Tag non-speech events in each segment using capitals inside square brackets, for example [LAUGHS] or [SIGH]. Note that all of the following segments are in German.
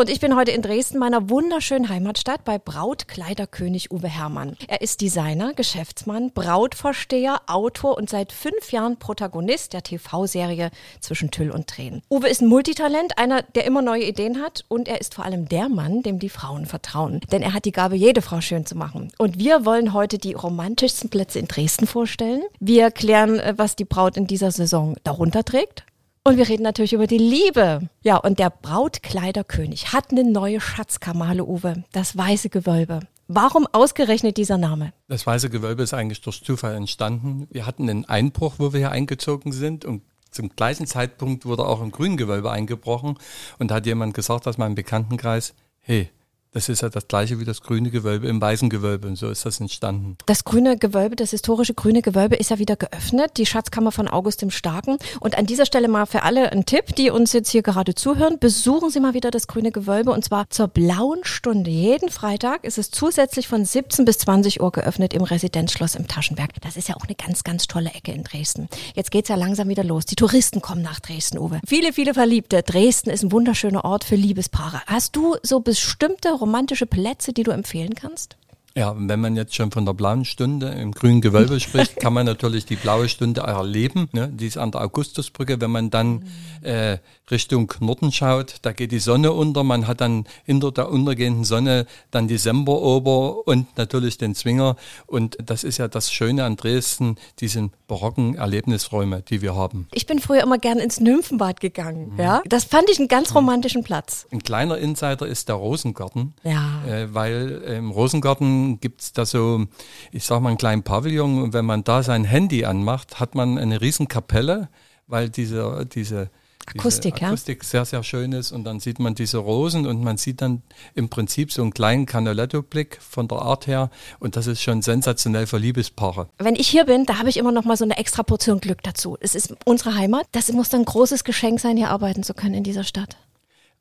Und ich bin heute in Dresden, meiner wunderschönen Heimatstadt, bei Brautkleiderkönig Uwe Herrmann. Er ist Designer, Geschäftsmann, Brautvorsteher, Autor und seit fünf Jahren Protagonist der TV-Serie Zwischen Tüll und Tränen. Uwe ist ein Multitalent, einer, der immer neue Ideen hat und er ist vor allem der Mann, dem die Frauen vertrauen. Denn er hat die Gabe, jede Frau schön zu machen. Und wir wollen heute die romantischsten Plätze in Dresden vorstellen. Wir klären, äh, was die Braut in dieser Saison darunter trägt. Und wir reden natürlich über die Liebe. Ja, und der Brautkleiderkönig hat eine neue Schatzkammer, hallo Uwe, das weiße Gewölbe. Warum ausgerechnet dieser Name? Das weiße Gewölbe ist eigentlich durch Zufall entstanden. Wir hatten einen Einbruch, wo wir hier eingezogen sind und zum gleichen Zeitpunkt wurde auch im Grüngewölbe eingebrochen und da hat jemand gesagt aus meinem Bekanntenkreis, hey, das ist ja das gleiche wie das grüne Gewölbe im weißen Gewölbe und so ist das entstanden. Das grüne Gewölbe, das historische grüne Gewölbe ist ja wieder geöffnet, die Schatzkammer von August dem Starken. Und an dieser Stelle mal für alle ein Tipp, die uns jetzt hier gerade zuhören, besuchen Sie mal wieder das grüne Gewölbe und zwar zur blauen Stunde. Jeden Freitag ist es zusätzlich von 17 bis 20 Uhr geöffnet im Residenzschloss im Taschenberg. Das ist ja auch eine ganz, ganz tolle Ecke in Dresden. Jetzt geht's ja langsam wieder los. Die Touristen kommen nach Dresden, Uwe. Viele, viele Verliebte. Dresden ist ein wunderschöner Ort für Liebespaare. Hast du so bestimmte romantische Plätze, die du empfehlen kannst? Ja, wenn man jetzt schon von der blauen Stunde im grünen Gewölbe [LAUGHS] spricht, kann man natürlich die blaue Stunde erleben. Ne? Die ist an der Augustusbrücke. Wenn man dann äh, Richtung Norden schaut, da geht die Sonne unter. Man hat dann hinter der untergehenden Sonne dann die Semperober und natürlich den Zwinger. Und das ist ja das Schöne an Dresden, diese barocken Erlebnisräume, die wir haben. Ich bin früher immer gern ins Nymphenbad gegangen. Mhm. Ja, das fand ich einen ganz romantischen Platz. Ein kleiner Insider ist der Rosengarten. Ja. Äh, weil im Rosengarten gibt's da so, ich sag mal, einen kleinen Pavillon und wenn man da sein Handy anmacht, hat man eine riesen Kapelle, weil diese, diese Akustik, diese Akustik ja? sehr, sehr schön ist und dann sieht man diese Rosen und man sieht dann im Prinzip so einen kleinen Canaletto-Blick von der Art her und das ist schon sensationell für Liebespaare. Wenn ich hier bin, da habe ich immer noch mal so eine extra Portion Glück dazu. Es ist unsere Heimat. Das muss dann ein großes Geschenk sein, hier arbeiten zu können in dieser Stadt.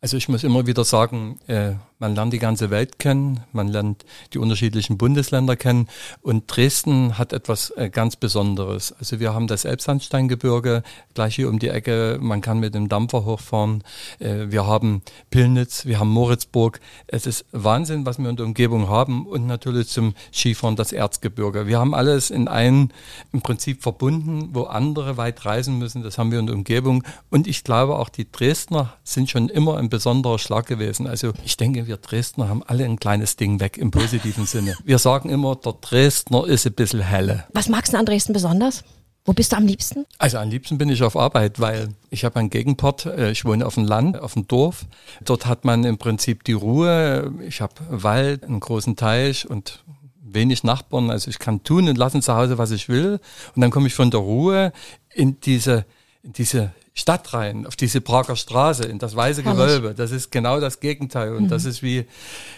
Also ich muss immer wieder sagen, äh, man lernt die ganze Welt kennen, man lernt die unterschiedlichen Bundesländer kennen und Dresden hat etwas äh, ganz Besonderes. Also wir haben das Elbsandsteingebirge gleich hier um die Ecke, man kann mit dem Dampfer hochfahren. Äh, wir haben Pillnitz, wir haben Moritzburg. Es ist Wahnsinn, was wir in der Umgebung haben und natürlich zum Skifahren das Erzgebirge. Wir haben alles in einen im Prinzip verbunden, wo andere weit reisen müssen. Das haben wir in der Umgebung und ich glaube auch die Dresdner sind schon immer ein besonderer Schlag gewesen. Also ich denke, wir Dresdner haben alle ein kleines Ding weg im positiven Sinne. Wir sagen immer, der Dresdner ist ein bisschen helle. Was magst du an Dresden besonders? Wo bist du am liebsten? Also am liebsten bin ich auf Arbeit, weil ich habe einen Gegenport. Äh, ich wohne auf dem Land, auf dem Dorf. Dort hat man im Prinzip die Ruhe. Ich habe Wald, einen großen Teich und wenig Nachbarn. Also ich kann tun und lassen zu Hause, was ich will. Und dann komme ich von der Ruhe in diese, in diese Stadt rein, auf diese Prager Straße, in das weiße Gewölbe. Das ist genau das Gegenteil. Und mhm. das ist wie,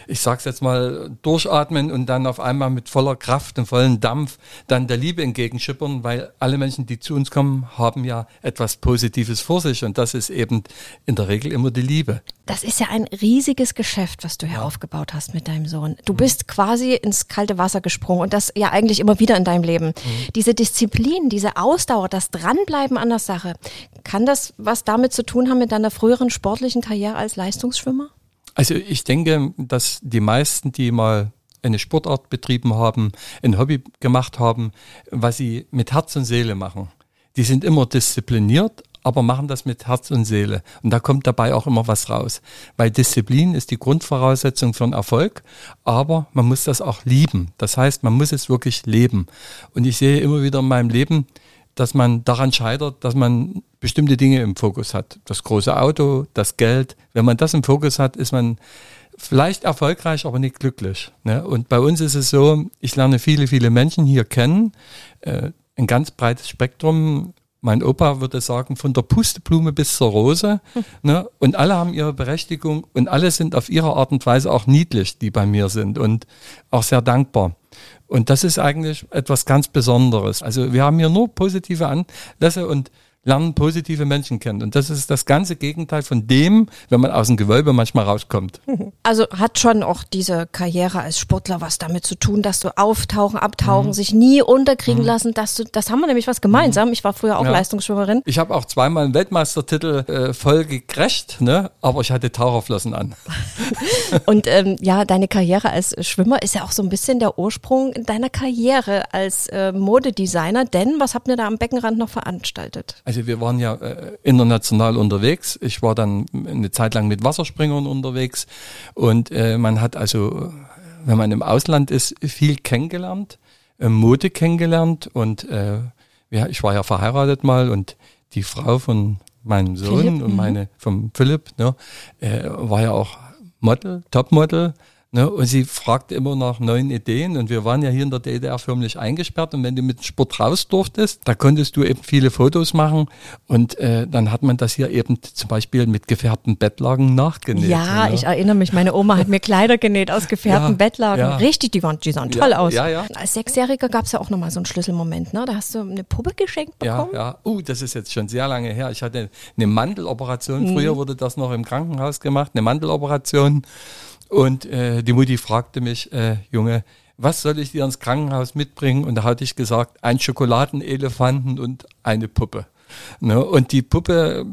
ich sag's jetzt mal, durchatmen und dann auf einmal mit voller Kraft und vollen Dampf dann der Liebe entgegenschippern, weil alle Menschen, die zu uns kommen, haben ja etwas Positives vor sich. Und das ist eben in der Regel immer die Liebe. Das ist ja ein riesiges Geschäft, was du hier ja. aufgebaut hast mit deinem Sohn. Du mhm. bist quasi ins kalte Wasser gesprungen und das ja eigentlich immer wieder in deinem Leben. Mhm. Diese Disziplin, diese Ausdauer, das Dranbleiben an der Sache, kann das was damit zu tun haben mit deiner früheren sportlichen Karriere als Leistungsschwimmer? Also ich denke, dass die meisten, die mal eine Sportart betrieben haben, ein Hobby gemacht haben, was sie mit Herz und Seele machen. Die sind immer diszipliniert, aber machen das mit Herz und Seele. Und da kommt dabei auch immer was raus. Weil Disziplin ist die Grundvoraussetzung für einen Erfolg, aber man muss das auch lieben. Das heißt, man muss es wirklich leben. Und ich sehe immer wieder in meinem Leben, dass man daran scheitert, dass man bestimmte Dinge im Fokus hat. Das große Auto, das Geld. Wenn man das im Fokus hat, ist man vielleicht erfolgreich, aber nicht glücklich. Ne? Und bei uns ist es so, ich lerne viele, viele Menschen hier kennen, äh, ein ganz breites Spektrum mein Opa würde sagen, von der Pusteblume bis zur Rose. [LAUGHS] Ne? Und alle haben ihre Berechtigung und alle sind auf ihre Art und Weise auch niedlich, die bei mir sind und auch sehr dankbar. Und das ist eigentlich etwas ganz Besonderes. Also wir haben hier nur positive Anlässe und lernen positive Menschen kennen. Und das ist das ganze Gegenteil von dem, wenn man aus dem Gewölbe manchmal rauskommt. [LAUGHS] Also hat schon auch diese Karriere als Sportler was damit zu tun, dass du auftauchen, abtauchen, mhm. sich nie unterkriegen mhm. lassen, dass du, das haben wir nämlich was gemeinsam. Mhm. Ich war früher auch ja. Leistungsschwimmerin. Ich habe auch zweimal einen Weltmeistertitel äh, voll gekrecht, ne? aber ich hatte Taucherflossen an. [LAUGHS] Und ähm, ja, deine Karriere als Schwimmer ist ja auch so ein bisschen der Ursprung deiner Karriere als äh, Modedesigner, denn was habt ihr da am Beckenrand noch veranstaltet? Also wir waren ja äh, international unterwegs. Ich war dann eine Zeit lang mit Wasserspringern unterwegs und äh, man hat also, wenn man im Ausland ist, viel kennengelernt, äh, Mode kennengelernt und äh, ja, ich war ja verheiratet mal und die Frau von meinem Sohn Philipp, und mhm. meine vom Philipp ne, äh, war ja auch Model, Topmodel Ne, und sie fragte immer nach neuen Ideen und wir waren ja hier in der DDR förmlich eingesperrt und wenn du mit dem Sport raus durftest, da konntest du eben viele Fotos machen und äh, dann hat man das hier eben zum Beispiel mit gefärbten Bettlagen nachgenäht. Ja, ne? ich erinnere mich, meine Oma hat mir Kleider genäht aus gefärbten ja, Bettlagen. Ja. Richtig, die, waren, die sahen toll ja, aus. Als Sechsjähriger gab es ja auch nochmal so einen Schlüsselmoment, ne? Da hast du eine Puppe geschenkt bekommen. Ja, ja. Uh, das ist jetzt schon sehr lange her. Ich hatte eine Mandeloperation, mhm. früher wurde das noch im Krankenhaus gemacht, eine Mandeloperation. Und äh, die Mutti fragte mich, äh, Junge, was soll ich dir ins Krankenhaus mitbringen? Und da hatte ich gesagt, ein Schokoladenelefanten und eine Puppe. Ne? Und die Puppe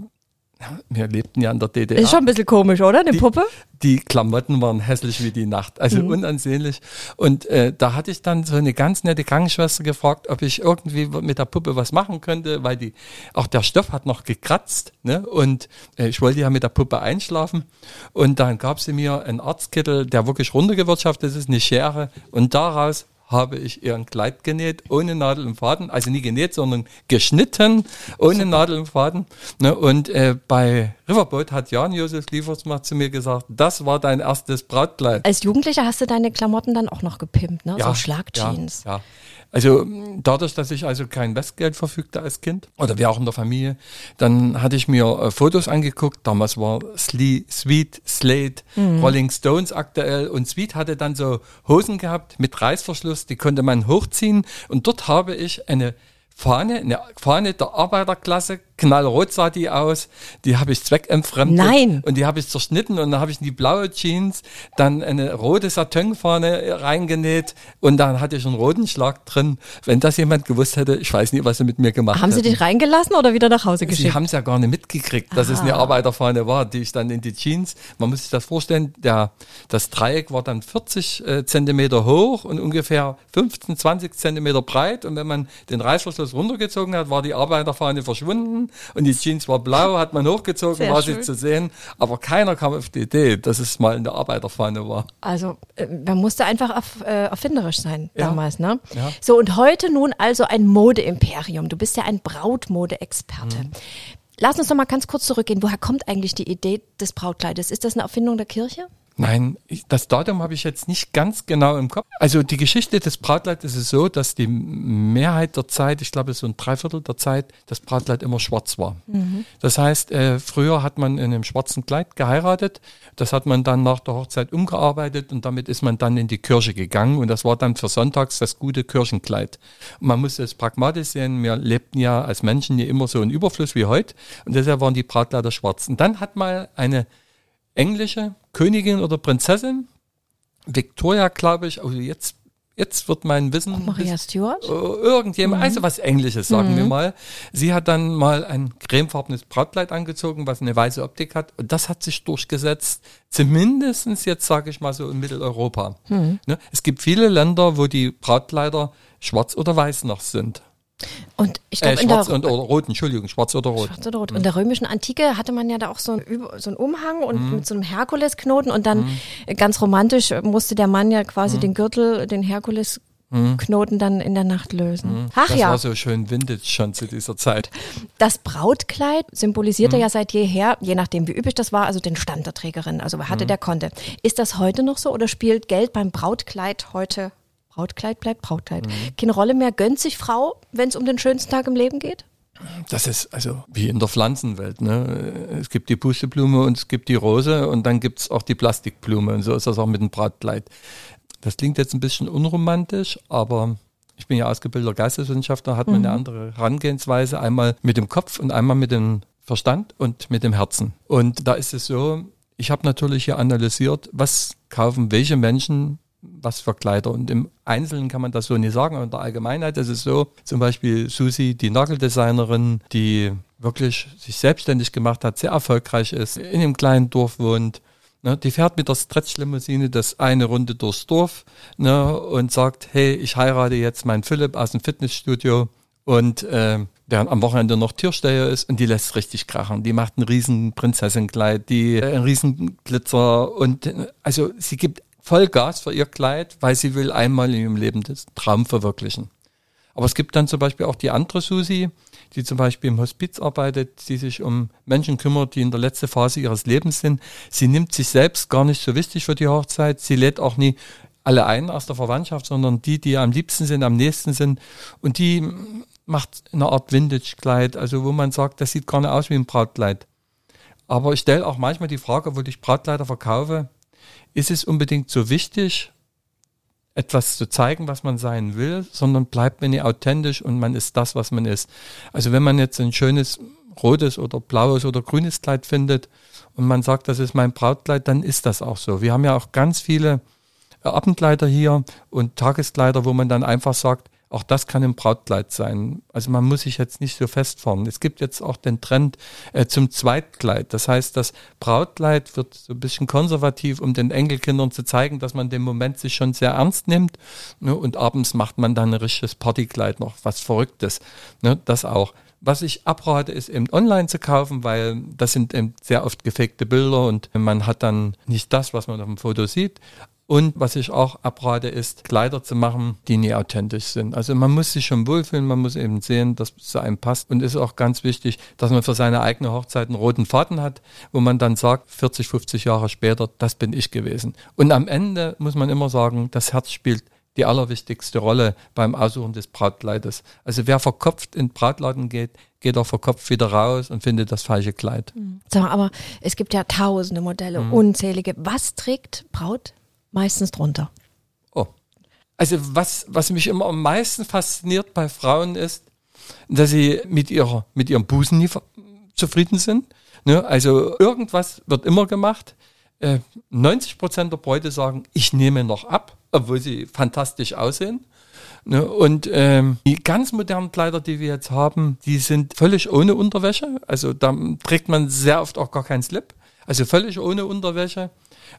wir lebten ja in der DDR. Ist schon ein bisschen komisch, oder? Eine die, Puppe? Die Klamotten waren hässlich wie die Nacht, also mhm. unansehnlich. Und äh, da hatte ich dann so eine ganz nette Krankenschwester gefragt, ob ich irgendwie mit der Puppe was machen könnte, weil die auch der Stoff hat noch gekratzt. Ne? Und äh, ich wollte ja mit der Puppe einschlafen. Und dann gab sie mir einen Arztkittel, der wirklich runtergewirtschaftet ist, eine Schere. Und daraus habe ich ihr ein Kleid genäht, ohne Nadel und Faden. Also nie genäht, sondern geschnitten, ohne Super. Nadel und Faden. Ne? Und äh, bei Riverboat hat Jan-Josef Liefersmacht zu mir gesagt, das war dein erstes Brautkleid. Als Jugendlicher hast du deine Klamotten dann auch noch gepimpt, ne? Ja, so Schlagjeans. Ja, ja. Also dadurch, dass ich also kein Westgeld verfügte als Kind oder wir auch in der Familie, dann hatte ich mir äh, Fotos angeguckt. Damals war Slee, Sweet, Slate, mhm. Rolling Stones aktuell und Sweet hatte dann so Hosen gehabt mit Reißverschluss, die konnte man hochziehen und dort habe ich eine Fahne, eine Fahne der Arbeiterklasse knallrot sah die aus, die habe ich zweckentfremdet. Nein. Und die habe ich zerschnitten und dann habe ich in die blaue Jeans dann eine rote Satinfahne reingenäht und dann hatte ich einen roten Schlag drin. Wenn das jemand gewusst hätte, ich weiß nicht, was sie mit mir gemacht Haben hätten. Sie dich reingelassen oder wieder nach Hause geschickt? Sie haben es ja gar nicht mitgekriegt, dass Aha. es eine Arbeiterfahne war, die ich dann in die Jeans, man muss sich das vorstellen, der, das Dreieck war dann 40 äh, Zentimeter hoch und ungefähr 15, 20 Zentimeter breit und wenn man den Reißverschluss runtergezogen hat, war die Arbeiterfahne verschwunden und die Jeans war blau, hat man hochgezogen, Sehr war schön. sie zu sehen. Aber keiner kam auf die Idee, dass es mal in der Arbeiterfahne war. Also äh, man musste einfach erf äh, erfinderisch sein ja. damals, ne? Ja. So und heute nun also ein Modeimperium. Du bist ja ein Brautmode-Experte. Mhm. Lass uns doch mal ganz kurz zurückgehen. Woher kommt eigentlich die Idee des Brautkleides? Ist das eine Erfindung der Kirche? Nein, das Datum habe ich jetzt nicht ganz genau im Kopf. Also die Geschichte des Bratkleids ist so, dass die Mehrheit der Zeit, ich glaube so ein Dreiviertel der Zeit, das Brautkleid immer schwarz war. Mhm. Das heißt, äh, früher hat man in einem schwarzen Kleid geheiratet, das hat man dann nach der Hochzeit umgearbeitet und damit ist man dann in die Kirche gegangen und das war dann für sonntags das gute Kirchenkleid. Man muss es pragmatisch sehen, wir lebten ja als Menschen nie immer so in Überfluss wie heute und deshalb waren die Brautkleider schwarz. Und dann hat mal eine englische Königin oder Prinzessin. Victoria, glaube ich, also jetzt, jetzt wird mein Wissen. Auch Maria Stuart? Äh, irgendjemand, mhm. also was Englisches, sagen mhm. wir mal. Sie hat dann mal ein cremefarbenes Brautkleid angezogen, was eine weiße Optik hat. Und das hat sich durchgesetzt, zumindestens jetzt sage ich mal so in Mitteleuropa. Mhm. Ne? Es gibt viele Länder, wo die Brautkleider schwarz oder weiß noch sind. Und ich glaube, äh, schwarz und oder rot, Entschuldigung, schwarz oder rot. Schwarz oder rot. Mhm. In der römischen Antike hatte man ja da auch so einen, so einen Umhang und mhm. mit so einem Herkulesknoten und dann mhm. ganz romantisch musste der Mann ja quasi mhm. den Gürtel, den Herkulesknoten dann in der Nacht lösen. Mhm. Ach das ja. Das war so schön Vintage schon zu dieser Zeit. Das Brautkleid symbolisierte mhm. ja seit jeher, je nachdem wie üblich das war, also den Stand der Trägerin. Also wer hatte, der konnte. Ist das heute noch so oder spielt Geld beim Brautkleid heute Brautkleid bleibt Brautkleid. Mhm. Keine Rolle mehr. Gönnt sich Frau, wenn es um den schönsten Tag im Leben geht? Das ist also wie in der Pflanzenwelt. Ne? Es gibt die Pusteblume und es gibt die Rose und dann gibt es auch die Plastikblume und so ist das auch mit dem Brautkleid. Das klingt jetzt ein bisschen unromantisch, aber Ich bin ja ausgebildeter Geisteswissenschaftler, hat man mhm. eine andere Herangehensweise, einmal mit dem Kopf und einmal mit dem Verstand und mit dem Herzen. Und da ist es so, ich habe natürlich hier analysiert, was kaufen welche Menschen was für Kleider. Und im Einzelnen kann man das so nicht sagen, aber in der Allgemeinheit ist es so, zum Beispiel Susi, die Nageldesignerin, die wirklich sich selbstständig gemacht hat, sehr erfolgreich ist, in einem kleinen Dorf wohnt, Ne, die fährt mit der Stretchlimousine das eine Runde durchs Dorf ne, und sagt, hey, ich heirate jetzt meinen Philipp aus dem Fitnessstudio und äh, der am Wochenende noch Türsteher ist und die lässt richtig krachen. Die macht ein riesen Prinzessinnenkleid, die äh, ein riesen Glitzer und äh, also sie gibt Vollgas für ihr Kleid, weil sie will einmal in ihrem Leben das Traum verwirklichen. Aber es gibt dann zum Beispiel auch die andere Susi, die zum Beispiel im Hospiz arbeitet, die sich um Menschen kümmert, die in der letzten Phase ihres Lebens sind. Sie nimmt sich selbst gar nicht so wichtig für die Hochzeit. Sie lädt auch nie alle ein aus der Verwandtschaft, sondern die, die am liebsten sind, am nächsten sind. Und die macht eine Art Vintage-Kleid, also wo man sagt, das sieht gar nicht aus wie ein Brautkleid. Aber ich stelle auch manchmal die Frage, wo ich Brautkleider verkaufe, ist es unbedingt so wichtig, etwas zu zeigen, was man sein will, sondern bleibt man nicht authentisch und man ist das, was man ist. Also wenn man jetzt ein schönes rotes oder blaues oder grünes Kleid findet und man sagt, das ist mein Brautkleid, dann ist das auch so. Wir haben ja auch ganz viele Abendkleider hier und Tageskleider, wo man dann einfach sagt, auch das kann ein Brautkleid sein. Also man muss sich jetzt nicht so festfahren. Es gibt jetzt auch den Trend äh, zum Zweitkleid. Das heißt, das Brautkleid wird so ein bisschen konservativ, um den Enkelkindern zu zeigen, dass man den Moment sich schon sehr ernst nimmt. Ne? Und abends macht man dann ein richtiges Partykleid noch, was Verrücktes. Ne? Das auch. Was ich abrate, ist eben online zu kaufen, weil das sind eben sehr oft gefakte Bilder und man hat dann nicht das, was man auf dem Foto sieht. Und was ich auch abrate, ist Kleider zu machen, die nie authentisch sind. Also man muss sich schon wohlfühlen, man muss eben sehen, dass es zu einem passt. Und es ist auch ganz wichtig, dass man für seine eigene Hochzeit einen roten Faden hat, wo man dann sagt, 40, 50 Jahre später, das bin ich gewesen. Und am Ende muss man immer sagen, das Herz spielt die allerwichtigste Rolle beim Aussuchen des Brautkleides. Also wer verkopft in Brautladen geht, geht auch verkopft wieder raus und findet das falsche Kleid. Mhm. Mal, aber es gibt ja tausende Modelle, mhm. unzählige. Was trägt Braut meistens drunter. Oh. Also was, was mich immer am meisten fasziniert bei Frauen ist, dass sie mit ihrer, mit ihrem Busen nie zufrieden sind. Ne? Also irgendwas wird immer gemacht. Äh, 90 Prozent der Bräute sagen, ich nehme noch ab, obwohl sie fantastisch aussehen. Ne? Und ähm, die ganz modernen Kleider, die wir jetzt haben, die sind völlig ohne Unterwäsche. Also da trägt man sehr oft auch gar keinen Slip. Also völlig ohne Unterwäsche.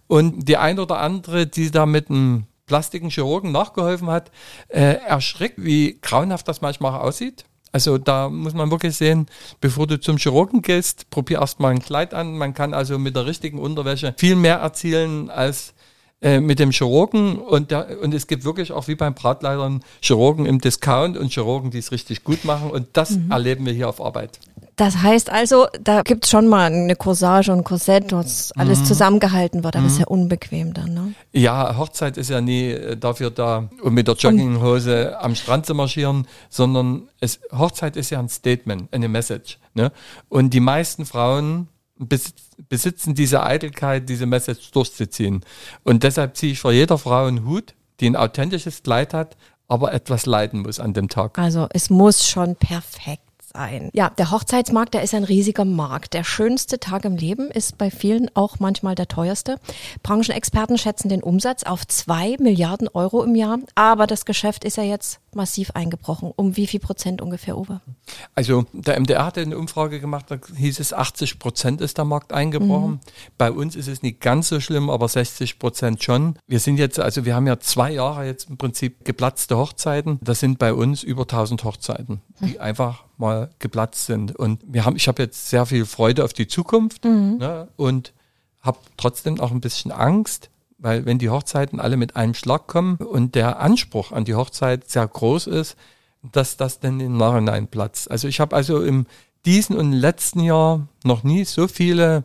Und die ein oder andere, die da mit einem plastiken Chirurgen nachgeholfen hat, äh, erschreckt, wie grauenhaft das manchmal aussieht. Also da muss man wirklich sehen, bevor du zum Chirurgen gehst, probier erstmal ein Kleid an. Man kann also mit der richtigen Unterwäsche viel mehr erzielen als äh, mit dem Chirurgen und, der, und es gibt wirklich auch wie beim Brautleitern Chirurgen im Discount und Chirurgen, die es richtig gut machen und das mhm. erleben wir hier auf Arbeit. Das heißt also, da gibt es schon mal eine Corsage und Korsett, wo alles mhm. zusammengehalten wird, aber mhm. ist ja unbequem dann, ne? Ja, Hochzeit ist ja nie äh, dafür da, um mit der Jogginghose um. am Strand zu marschieren, sondern es, Hochzeit ist ja ein Statement, eine Message. Ne? Und die meisten Frauen besitzen diese Eitelkeit, diese Message durchzuziehen. Und deshalb ziehe ich vor jeder Frau einen Hut, die ein authentisches Kleid hat, aber etwas leiden muss an dem Tag. Also es muss schon perfekt sein. Ja, der Hochzeitsmarkt, der ist ein riesiger Markt. Der schönste Tag im Leben ist bei vielen auch manchmal der teuerste. Branchenexperten schätzen den Umsatz auf zwei Milliarden Euro im Jahr. Aber das Geschäft ist ja jetzt massiv eingebrochen. Um wie viel Prozent ungefähr, Uwe? Also der MDR hat eine Umfrage gemacht, da hieß es 80 Prozent ist der Markt eingebrochen. Mhm. Bei uns ist es nicht ganz so schlimm, aber 60 Prozent schon. Wir sind jetzt, also wir haben ja zwei Jahre jetzt im Prinzip geplatzte Hochzeiten. Das sind bei uns über 1000 Hochzeiten, die mhm. einfach mal geplatzt sind. Und wir haben, ich habe jetzt sehr viel Freude auf die Zukunft mhm. ne, und habe trotzdem auch ein bisschen Angst, weil wenn die Hochzeiten alle mit einem Schlag kommen und der Anspruch an die Hochzeit sehr groß ist, dass das dann im Nachhinein platzt. Also ich habe also im diesen und letzten Jahr noch nie so viele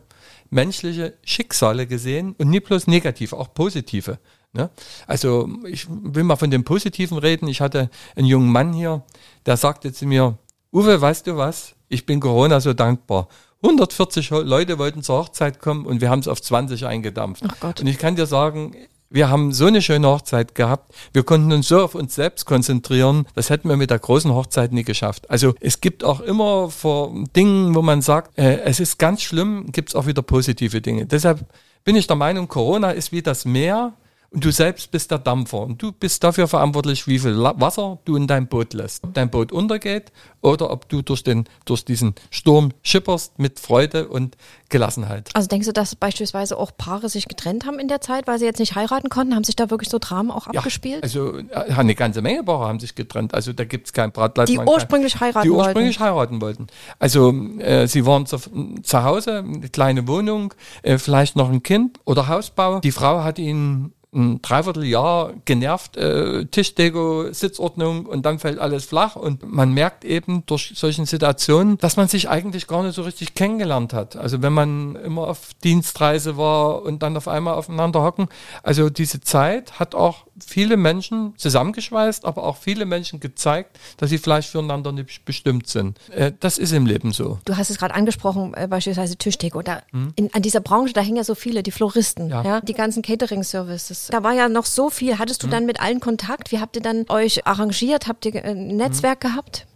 menschliche Schicksale gesehen und nie bloß negative, auch positive. Ne? Also ich will mal von dem Positiven reden. Ich hatte einen jungen Mann hier, der sagte zu mir, Uwe, weißt du was? Ich bin Corona so dankbar. 140 Leute wollten zur Hochzeit kommen und wir haben es auf 20 eingedampft. Und ich kann dir sagen, Wir haben so eine schöne Hochzeit gehabt. Wir konnten uns so auf uns selbst konzentrieren. Das hätten wir mit der großen Hochzeit nie geschafft. Also es gibt auch immer vor Dingen, wo man sagt, äh, es ist ganz schlimm, gibt es auch wieder positive Dinge. Deshalb bin ich der Meinung, Corona ist wie das Meer und du selbst bist der Dampfer und du bist dafür verantwortlich, wie viel Wasser du in dein Boot lässt. Ob dein Boot untergeht oder ob du durch, den, durch diesen Sturm schipperst mit Freude und Gelassenheit. Also denkst du, dass beispielsweise auch Paare sich getrennt haben in der Zeit, weil sie jetzt nicht heiraten konnten? Haben sich da wirklich so Dramen auch ja, abgespielt? Also äh, eine ganze Menge Paare haben sich getrennt. Also da gibt es kein Bratleid. Die ursprünglich heiraten wollten. Die ursprünglich wollten. heiraten wollten. Also äh, sie waren zu, zu Hause, eine kleine Wohnung, äh, vielleicht noch ein Kind oder Hausbau. Die Frau hat ihn ein Dreivierteljahr genervt, äh, Tischdeko, Sitzordnung und dann fällt alles flach und man merkt eben durch solchen Situationen, dass man sich eigentlich gar nicht so richtig kennengelernt hat. Also wenn man immer auf Dienstreise war und dann auf einmal aufeinander hocken. Also diese Zeit hat auch viele Menschen zusammengeschweißt, aber auch viele Menschen gezeigt, dass sie vielleicht füreinander nicht bestimmt sind. Äh, das ist im Leben so. Du hast es gerade angesprochen, äh, beispielsweise Tischdeko. Da, hm? in, an dieser Branche, da hängen ja so viele, die Floristen, ja. ja die ganzen Catering-Services. Da war ja noch so viel. Hattest du hm? dann mit allen Kontakt? Wie habt ihr dann euch arrangiert? Habt ihr ein Netzwerk hm? gehabt?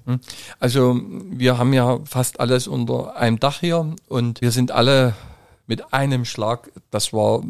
Also wir haben ja fast alles unter einem Dach hier und wir sind alle mit einem Schlag, das war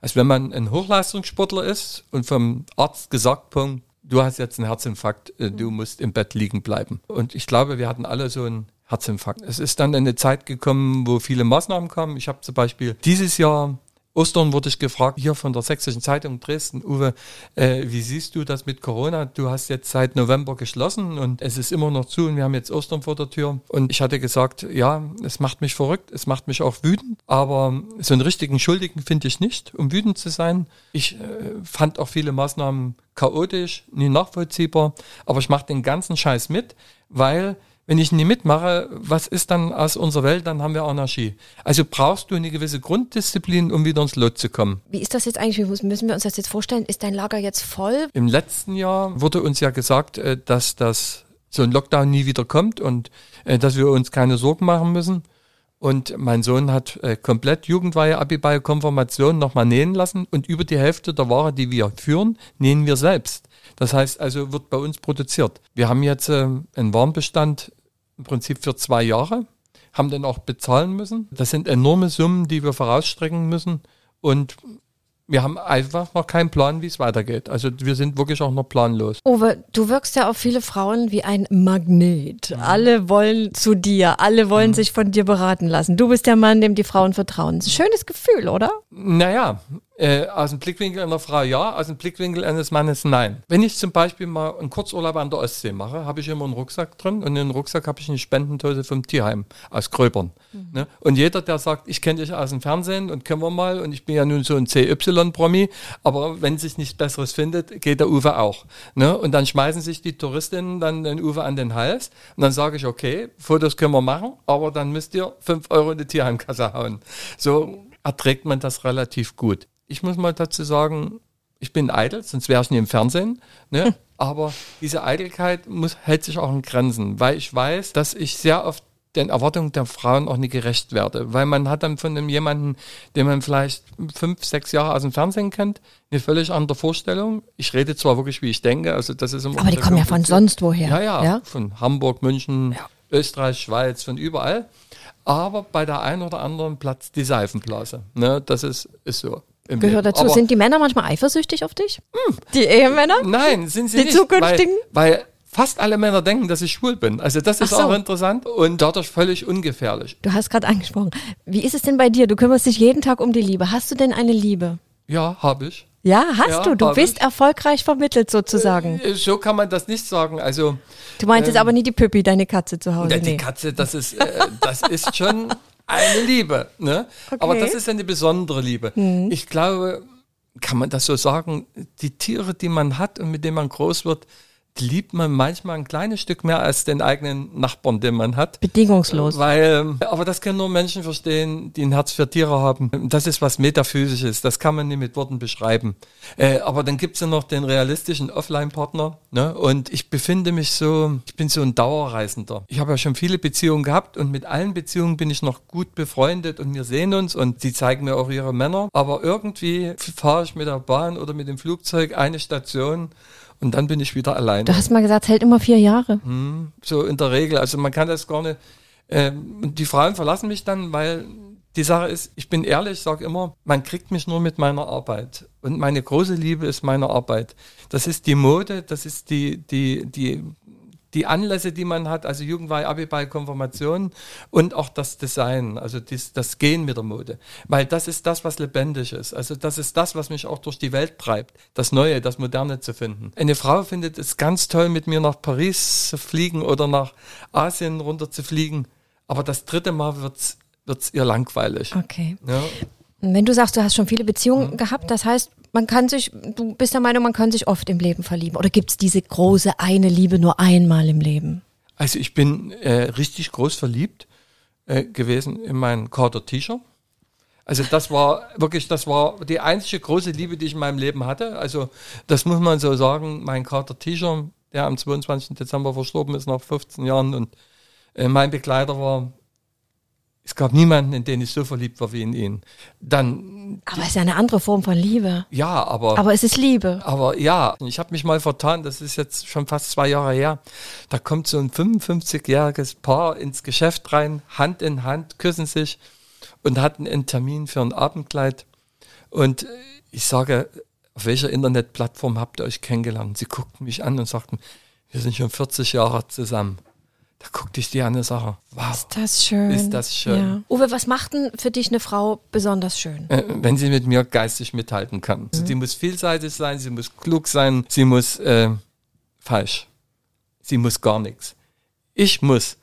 als wenn man ein Hochleistungssportler ist und vom Arzt gesagt bekommt, du hast jetzt einen Herzinfarkt, äh, du musst im Bett liegen bleiben. Und ich glaube, wir hatten alle so einen Herzinfarkt. Es ist dann eine Zeit gekommen, wo viele Maßnahmen kamen. Ich habe zum Beispiel dieses Jahr Ostern wurde ich gefragt, hier von der Sächsischen Zeitung Dresden, Uwe, äh, wie siehst du das mit Corona? Du hast jetzt seit November geschlossen und es ist immer noch zu und wir haben jetzt Ostern vor der Tür. Und ich hatte gesagt, ja, es macht mich verrückt, es macht mich auch wütend, aber so einen richtigen Schuldigen finde ich nicht, um wütend zu sein. Ich äh, fand auch viele Maßnahmen chaotisch, nie nachvollziehbar, aber ich mache den ganzen Scheiß mit, weil wenn ich nie mitmache, was ist dann aus unserer Welt? Dann haben wir Anarchie. Also brauchst du eine gewisse Grunddisziplin, um wieder ins Lot zu kommen. Wie ist das jetzt eigentlich? Wie müssen wir uns das jetzt vorstellen? Ist dein Lager jetzt voll? Im letzten Jahr wurde uns ja gesagt, äh, dass das so ein Lockdown nie wieder kommt und äh, dass wir uns keine Sorgen machen müssen. Und mein Sohn hat äh, komplett Jugendweihe, Abiball, Konfirmation nochmal nähen lassen und über die Hälfte der Ware, die wir führen, nähen wir selbst. Das heißt also, wird bei uns produziert. Wir haben jetzt äh, einen Warenbestand im Prinzip für zwei Jahre, haben dann auch bezahlen müssen. Das sind enorme Summen, die wir vorausstrecken müssen. Und wir haben einfach noch keinen Plan, wie es weitergeht. Also wir sind wirklich auch noch planlos. Uwe, du wirkst ja auf viele Frauen wie ein Magnet. Mhm. Alle wollen zu dir, alle wollen mhm. sich von dir beraten lassen. Du bist der Mann, dem die Frauen vertrauen. Schönes Gefühl, oder? Naja, äh, aus dem Blickwinkel einer Frau ja, aus dem Blickwinkel eines Mannes nein. Wenn ich zum Beispiel mal einen Kurzurlaub an der Ostsee mache, habe ich immer einen Rucksack drin und in den Rucksack habe ich eine Spendentose vom Tierheim aus Gröbern. Mhm. Ne? Und jeder, der sagt, ich kenne dich aus dem Fernsehen und können wir mal und ich bin ja nun so ein CY-Promi, aber wenn sich nichts Besseres findet, geht der Uwe auch. Ne? Und dann schmeißen sich die Touristinnen dann den Uwe an den Hals und dann sage ich, okay, Fotos können wir machen, aber dann müsst ihr fünf Euro in die Tierheimkasse hauen. So erträgt man das relativ gut ich muss mal dazu sagen, ich bin eitel, sonst wäre ich nie im Fernsehen. Ne? [LAUGHS] Aber diese Eitelkeit muss, hält sich auch in Grenzen, weil ich weiß, dass ich sehr oft den Erwartungen der Frauen auch nicht gerecht werde. Weil man hat dann von einem jemanden, den man vielleicht fünf, sechs Jahre aus dem Fernsehen kennt, eine völlig andere Vorstellung. Ich rede zwar wirklich, wie ich denke, also das ist immer. Aber die kommen ja von sonst woher. Ja, ja, ja, von Hamburg, München, ja. Österreich, Schweiz, von überall. Aber bei der einen oder anderen platzt die Seifenblase. Ne, das ist, ist so. Gehört dazu. Aber sind die Männer manchmal eifersüchtig auf dich? Hm. Die Ehemänner? Nein, sind sie die nicht. Die zukünftigen? Weil, weil fast alle Männer denken, dass ich schwul bin. Also das ist so. auch interessant und dadurch völlig ungefährlich. Du hast gerade angesprochen. Wie ist es denn bei dir? Du kümmerst dich jeden Tag um die Liebe. Hast du denn eine Liebe? Ja, habe ich. Ja, hast ja, du. Du bist ich. erfolgreich vermittelt sozusagen. Äh, so kann man das nicht sagen. Also Du meinst ähm, jetzt aber nie die Püppi, deine Katze zu Hause. Ja, die nee. Katze, das ist, äh, das ist schon [LAUGHS] eine Liebe. Ne? Okay. Aber das ist eine besondere Liebe. Hm. Ich glaube, kann man das so sagen, die Tiere, die man hat und mit denen man groß wird, liebt man manchmal ein kleines Stück mehr als den eigenen Nachbarn, den man hat. Bedingungslos. Weil, aber das können nur Menschen verstehen, die ein Herz für Tiere haben. Das ist was Metaphysisches, das kann man nicht mit Worten beschreiben. Äh, aber dann gibt's ja noch den realistischen Offline-Partner. Ne? Und ich befinde mich so, ich bin so ein Dauerreisender. Ich habe ja schon viele Beziehungen gehabt und mit allen Beziehungen bin ich noch gut befreundet und wir sehen uns und sie zeigen mir auch ihre Männer. Aber irgendwie fahre ich mit der Bahn oder mit dem Flugzeug eine Station und dann bin ich wieder alleine. Du hast mal gesagt, es hält immer vier Jahre. Hm, so in der Regel. Also man kann das gar nicht. Ähm, die Frauen verlassen mich dann, weil die Sache ist, ich bin ehrlich, sage immer, man kriegt mich nur mit meiner Arbeit. Und meine große Liebe ist meine Arbeit. Das ist die Mode, das ist die, die, die die Anlässe, die man hat, also Jugendweihe, Abiball, Konfirmation und auch das Design, also dies, das Gehen mit der Mode. Weil das ist das, was lebendig ist. Also das ist das, was mich auch durch die Welt treibt, das Neue, das Moderne zu finden. Eine Frau findet es ganz toll, mit mir nach Paris zu fliegen oder nach Asien runter zu fliegen. Aber das dritte Mal wird's wird's ihr langweilig. Okay. Ja. Wenn du sagst, du hast schon viele Beziehungen mhm. gehabt, das heißt, man kann sich, du bist der Meinung, man kann sich oft im Leben verlieben. Oder gibt es diese große eine Liebe nur einmal im Leben? Also ich bin äh, richtig groß verliebt äh, gewesen in meinen Carter T-Shirt. Also das war wirklich, das war die einzige große Liebe, die ich in meinem Leben hatte. Also das muss man so sagen. Mein Carter T-Shirt, der am 22. Dezember verstorben ist nach 15 Jahren und äh, mein Begleiter war es gab niemanden, in den ich so verliebt war wie in ihn. Dann. Aber es ist ja eine andere Form von Liebe. Ja, aber. Aber es ist Liebe. Aber ja, ich habe mich mal vertan, das ist jetzt schon fast zwei Jahre her. Da kommt so ein 55-jähriges Paar ins Geschäft rein, Hand in Hand, küssen sich und hatten einen Termin für ein Abendkleid. Und ich sage, auf welcher Internetplattform habt ihr euch kennengelernt? Sie guckten mich an und sagten, wir sind schon 40 Jahre zusammen. Da guckte ich die an und sage, wow. Ist das schön. Ist das schön. Ja. Uwe, was macht denn für dich eine Frau besonders schön? Äh, wenn sie mit mir geistig mithalten kann. Mhm. Also die muss vielseitig sein, sie muss klug sein, sie muss äh, falsch. Sie muss gar nichts. Ich muss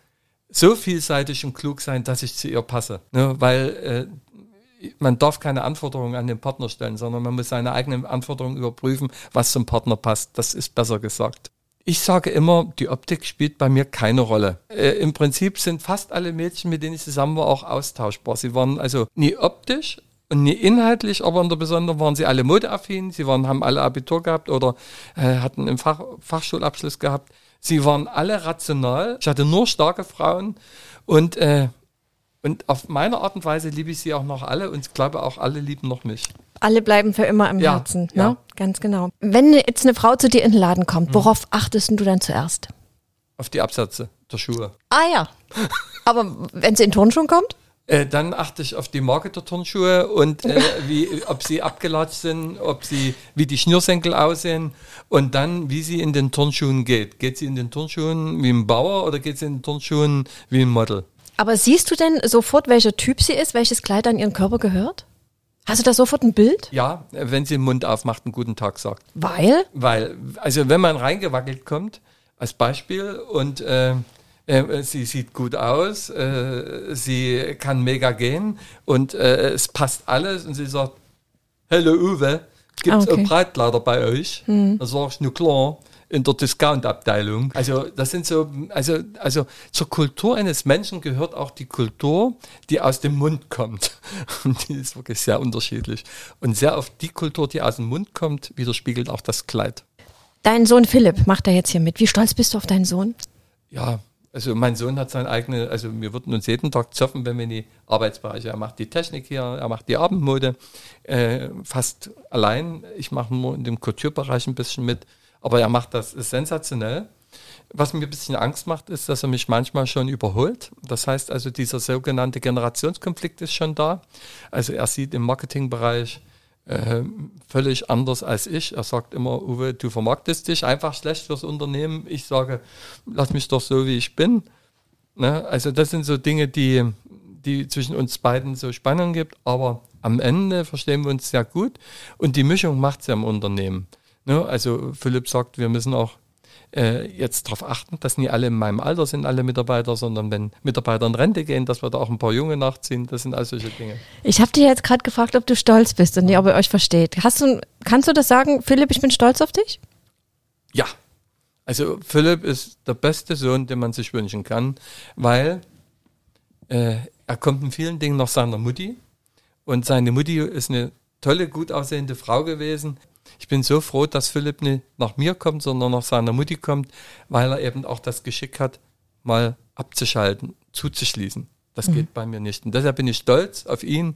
so vielseitig und klug sein, dass ich zu ihr passe. Ne? Weil äh, man darf keine Anforderungen an den Partner stellen, sondern man muss seine eigenen Anforderungen überprüfen, was zum Partner passt. Das ist besser gesagt. Ich sage immer, die Optik spielt bei mir keine Rolle. Äh, Im Prinzip sind fast alle Mädchen, mit denen ich zusammen war, auch austauschbar. Sie waren also nie optisch und nie inhaltlich, aber in der Besonderheit waren sie alle modeaffin. Sie waren, haben alle Abitur gehabt oder äh, hatten einen Fach, Fachschulabschluss gehabt. Sie waren alle rational. Ich hatte nur starke Frauen und äh, und auf meine Art und Weise liebe ich sie auch noch alle und ich glaube auch alle lieben noch mich. Alle bleiben für immer im ja, Herzen, ne? Ja. Ganz genau. Wenn jetzt eine Frau zu dir in den Laden kommt, mhm. worauf achtest du dann zuerst? Auf die Absätze der Schuhe. Ah ja. Aber wenn sie in Turnschuhen kommt? Äh, dann achte ich auf die Marke der Turnschuhe und äh, [LAUGHS] wie, ob sie abgelatscht sind, ob sie, wie die Schnürsenkel aussehen und dann, wie sie in den Turnschuhen geht. Geht sie in den Turnschuhen wie ein Bauer oder geht sie in den Turnschuhen wie ein Model? Aber siehst du denn sofort, welcher Typ sie ist, welches Kleid an ihren Körper gehört? Hast du da sofort ein Bild? Ja, wenn sie den Mund aufmacht, einen guten Tag sagt. Weil? Weil, also wenn man reingewackelt kommt, als Beispiel, und äh, äh, sie sieht gut aus, äh, sie kann mega gehen und äh, es passt alles und sie sagt, Hallo Uwe, gibt es okay. Breitkleider bei euch? Mhm. Dann sag ich, nur klar in der Discount-Abteilung. Also das sind so, also, also zur Kultur eines Menschen gehört auch die Kultur, die aus dem Mund kommt. [LAUGHS] Und die ist wirklich sehr unterschiedlich. Und sehr oft die Kultur, die aus dem Mund kommt, widerspiegelt auch das Kleid. Dein Sohn Philipp macht da jetzt hier mit. Wie stolz bist du auf deinen Sohn? Ja, also mein Sohn hat seine eigene, also wir würden uns jeden Tag zoffen, wenn wir in die Arbeitsbereiche. Er macht die Technik hier, er macht die Abendmode äh, fast allein. Ich mache nur in dem Couture-Bereich ein bisschen mit. Aber er macht das sensationell. Was mir ein bisschen Angst macht, ist, dass er mich manchmal schon überholt. Das heißt also, dieser sogenannte Generationskonflikt ist schon da. Also er sieht im Marketingbereich äh, völlig anders als ich. Er sagt immer, Uwe, du vermarktest dich einfach schlecht fürs Unternehmen. Ich sage, lass mich doch so, wie ich bin. Ne? Also das sind so Dinge, die, die zwischen uns beiden so Spannung gibt. Aber am Ende verstehen wir uns sehr gut. Und die Mischung macht es ja im Unternehmen. Ne? Also Philipp sagt, wir müssen auch äh, jetzt darauf achten, dass nie alle in meinem Alter sind, alle Mitarbeiter, sondern wenn Mitarbeiter in Rente gehen, dass wir da auch ein paar Junge nachziehen. Das sind all solche Dinge. Ich habe dir jetzt gerade gefragt, ob du stolz bist und ob ihr euch versteht. Hast du, kannst du das sagen, Philipp, ich bin stolz auf dich? Ja, Also Philipp ist der beste Sohn, den man sich wünschen kann, weil äh, er kommt in vielen Dingen nach seiner Mutti und seine Mutti ist eine tolle, gut aussehende Frau gewesen. Ich bin so froh, dass Philipp nicht nach mir kommt, sondern nach seiner Mutti kommt, weil er eben auch das Geschick hat, mal abzuschalten, zuzuschließen. Das mhm. geht bei mir nicht. Und deshalb bin ich stolz auf ihn,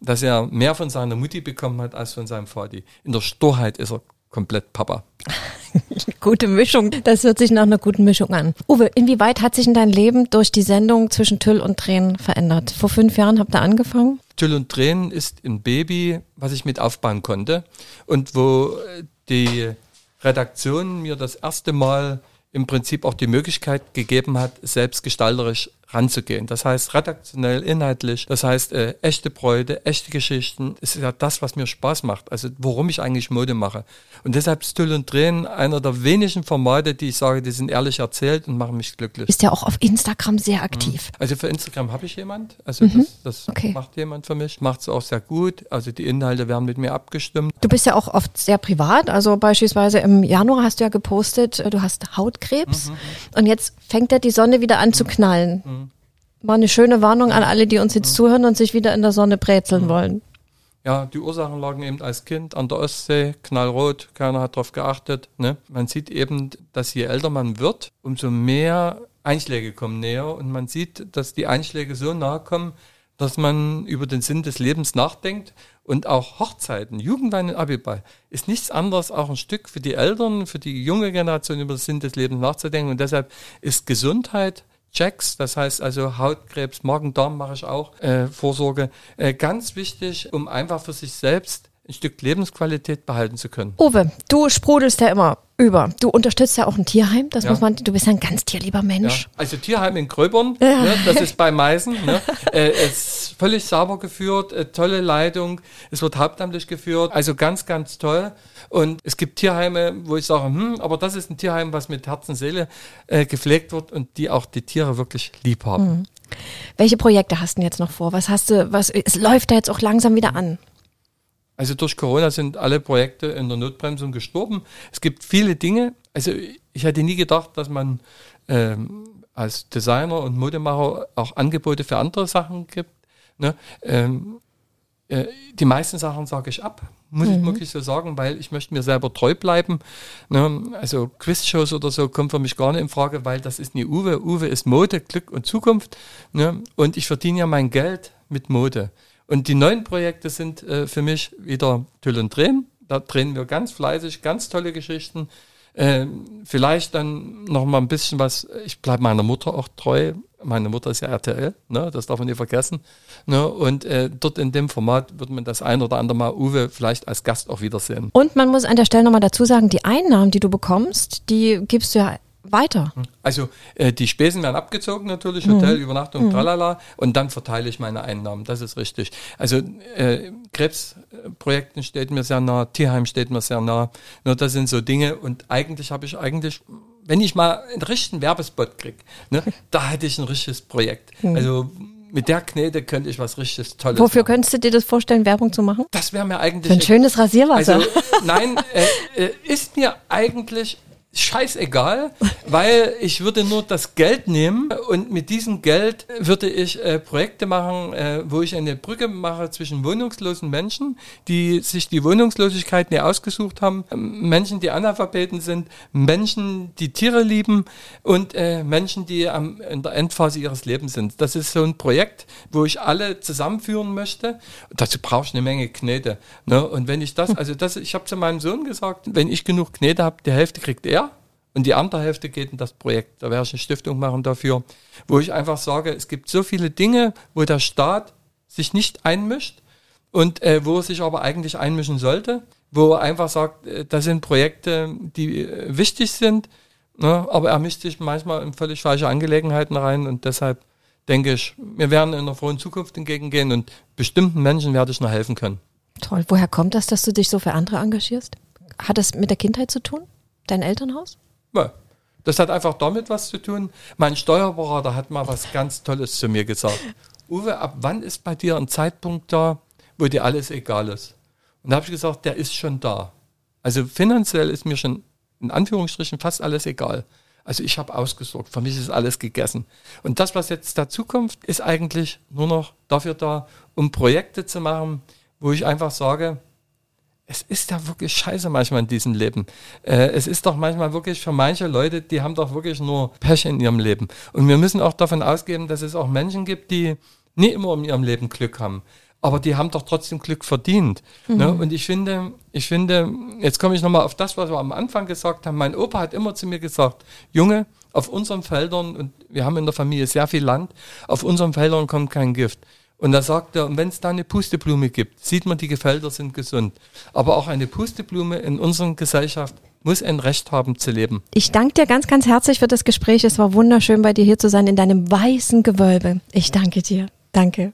dass er mehr von seiner Mutti bekommen hat als von seinem Vati. In der Sturheit ist er komplett Papa. [LAUGHS] Gute Mischung. Das hört sich nach einer guten Mischung an. Uwe, inwieweit hat sich in dein Leben durch die Sendung zwischen Tüll und Tränen verändert? Vor fünf Jahren habt ihr angefangen? Tüll und Tränen ist ein Baby, was ich mit aufbauen konnte und wo die Redaktion mir das erste Mal im Prinzip auch die Möglichkeit gegeben hat, selbst gestalterisch ranzugehen. Das heißt redaktionell, inhaltlich, das heißt äh, echte Bräute, echte Geschichten. Es ist ja das, was mir Spaß macht, also worum ich eigentlich Mode mache. Und deshalb ist Tüll und Drehen einer der wenigen Formate, die ich sage, die sind ehrlich erzählt und machen mich glücklich. Ist ja auch auf Instagram sehr aktiv. Mhm. Also für Instagram habe ich jemand, also mhm. das, das okay. macht jemand für mich, macht es auch sehr gut. Also die Inhalte werden mit mir abgestimmt. Du bist ja auch oft sehr privat, also beispielsweise im Januar hast du ja gepostet, du hast Hautkrebs mhm. und jetzt fängt ja die Sonne wieder an zu knallen. War eine schöne Warnung an alle, die uns jetzt zuhören und sich wieder in der Sonne brezeln wollen. Ja, die Ursachen lagen eben als Kind an der Ostsee, knallrot, keiner hat darauf geachtet. Ne? Man sieht eben, dass je älter man wird, umso mehr Einschläge kommen näher und man sieht, dass die Einschläge so nahe kommen, dass man über den Sinn des Lebens nachdenkt und auch Hochzeiten, Jugendwein und Abiball ist nichts anderes, auch ein Stück für die Eltern, für die junge Generation über den Sinn des Lebens nachzudenken und deshalb ist Gesundheit Checks, das heißt also Hautkrebs, Magen-Darm mache ich auch, äh, Vorsorge, äh, ganz wichtig, um einfach für sich selbst ein Stück Lebensqualität behalten zu können. Uwe, du sprudelst ja immer über. Du unterstützt ja auch ein Tierheim, das ja. muss man, du bist ein ganz tierlieber Mensch. Ja. Also Tierheim in Gröbern, ja. ne, das ist bei Meißen, ne, [LAUGHS] äh, ist völlig sauber geführt, äh, tolle Leitung, es wird hauptamtlich geführt, also ganz, ganz toll. Und es gibt Tierheime, wo ich sage, hm, aber das ist ein Tierheim, was mit Herz und Seele äh, gepflegt wird und die auch die Tiere wirklich lieb haben. Mhm. Welche Projekte hast du jetzt noch vor? Was hast du, was, es läuft da jetzt auch langsam wieder an? Also durch Corona sind alle Projekte in der Notbremsung gestorben. Es gibt viele Dinge. Also ich hätte nie gedacht, dass man ähm, als Designer und Modemacher auch Angebote für andere Sachen gibt. Ne? Ähm, äh, die meisten Sachen sage ich ab, muss mhm. ich wirklich so sagen, weil ich möchte mir selber treu bleiben. Ne? Also Quizshows oder so kommen für mich gar nicht in Frage, weil das ist nie Uwe. Uwe ist Mode, Glück und Zukunft. Ne? Und ich verdiene ja mein Geld mit Mode. Und die neuen Projekte sind äh, für mich wieder Tüll und Drehen. Da drehen wir ganz fleißig, ganz tolle Geschichten. Äh, vielleicht dann noch mal ein bisschen was, ich bleibe meiner Mutter auch treu. Meine Mutter ist ja RTL, ne? das darf man nicht vergessen. Ne? Und äh, dort in dem Format wird man das ein oder andere Mal Uwe vielleicht als Gast auch wiedersehen. Und man muss an der Stelle nochmal dazu sagen, die Einnahmen, die du bekommst, die gibst du ja weiter. Also äh, die Spesen werden abgezogen natürlich, Hotel, mhm. Übernachtung, mhm. tralala, und dann verteile ich meine Einnahmen, das ist richtig. Also äh, Krebsprojekten steht mir sehr nah, Tierheim steht mir sehr nah, nur das sind so Dinge und eigentlich habe ich eigentlich, wenn ich mal einen richtigen Werbespot kriege, ne, [LAUGHS] da hätte ich ein richtiges Projekt. Mhm. Also mit der Knete könnte ich was richtig Tolles Wofür machen. könntest du dir das vorstellen, Werbung zu machen? Das wäre mir eigentlich... Für ein schönes Rasierwasser. Also, nein, [LAUGHS] äh, äh, ist mir eigentlich scheißegal, weil ich würde nur das Geld nehmen und mit diesem Geld würde ich äh, Projekte machen, äh, wo ich eine Brücke mache zwischen wohnungslosen Menschen, die sich die Wohnungslosigkeit nie ausgesucht haben, Menschen, die Analphabeten sind, Menschen, die Tiere lieben und äh, Menschen, die am, in der Endphase ihres Lebens sind. Das ist so ein Projekt, wo ich alle zusammenführen möchte. Dazu brauche ich eine Menge Knete. Ne? Und wenn ich das, [LAUGHS] also das, ich habe zu meinem Sohn gesagt, wenn ich genug Knete habe, die Hälfte kriegt er und die andere Hälfte geht in das Projekt. Da werde ich eine Stiftung machen dafür, wo ich einfach sage, es gibt so viele Dinge, wo der Staat sich nicht einmischt und äh, wo er sich aber eigentlich einmischen sollte, wo er einfach sagt, äh, das sind Projekte, die äh, wichtig sind, ne, aber er mischt sich manchmal in völlig falsche Angelegenheiten rein und deshalb denke ich, wir werden in einer frohen Zukunft entgegengehen und bestimmten Menschen werde ich noch helfen können. Toll. Woher kommt das, dass du dich so für andere engagierst? Hat das mit der Kindheit zu tun? Dein Elternhaus? Das hat einfach damit was zu tun. Mein Steuerberater hat mal was ganz Tolles zu mir gesagt. Uwe, ab wann ist bei dir ein Zeitpunkt da, wo dir alles egal ist? Und da habe ich gesagt, der ist schon da. Also finanziell ist mir schon in Anführungsstrichen fast alles egal. Also ich habe ausgesorgt, für mich ist alles gegessen. Und das, was jetzt dazu kommt, ist eigentlich nur noch dafür da, um Projekte zu machen, wo ich einfach sage, es ist ja wirklich scheiße manchmal in diesem Leben. Äh, es ist doch manchmal wirklich für manche Leute, die haben doch wirklich nur Pech in ihrem Leben. Und wir müssen auch davon ausgehen, dass es auch Menschen gibt, die nie immer in ihrem Leben Glück haben. Aber die haben doch trotzdem Glück verdient. Mhm. Ne? Und ich finde, ich finde, jetzt komme ich nochmal auf das, was wir am Anfang gesagt haben. Mein Opa hat immer zu mir gesagt, Junge, auf unseren Feldern, und wir haben in der Familie sehr viel Land, auf unseren Feldern kommt kein Gift. Und da sagt er, wenn es da eine Pusteblume gibt, sieht man, die Felder sind gesund. Aber auch eine Pusteblume in unserer Gesellschaft muss ein Recht haben zu leben. Ich danke dir ganz, ganz herzlich für das Gespräch. Es war wunderschön, bei dir hier zu sein in deinem weißen Gewölbe. Ich danke dir. Danke.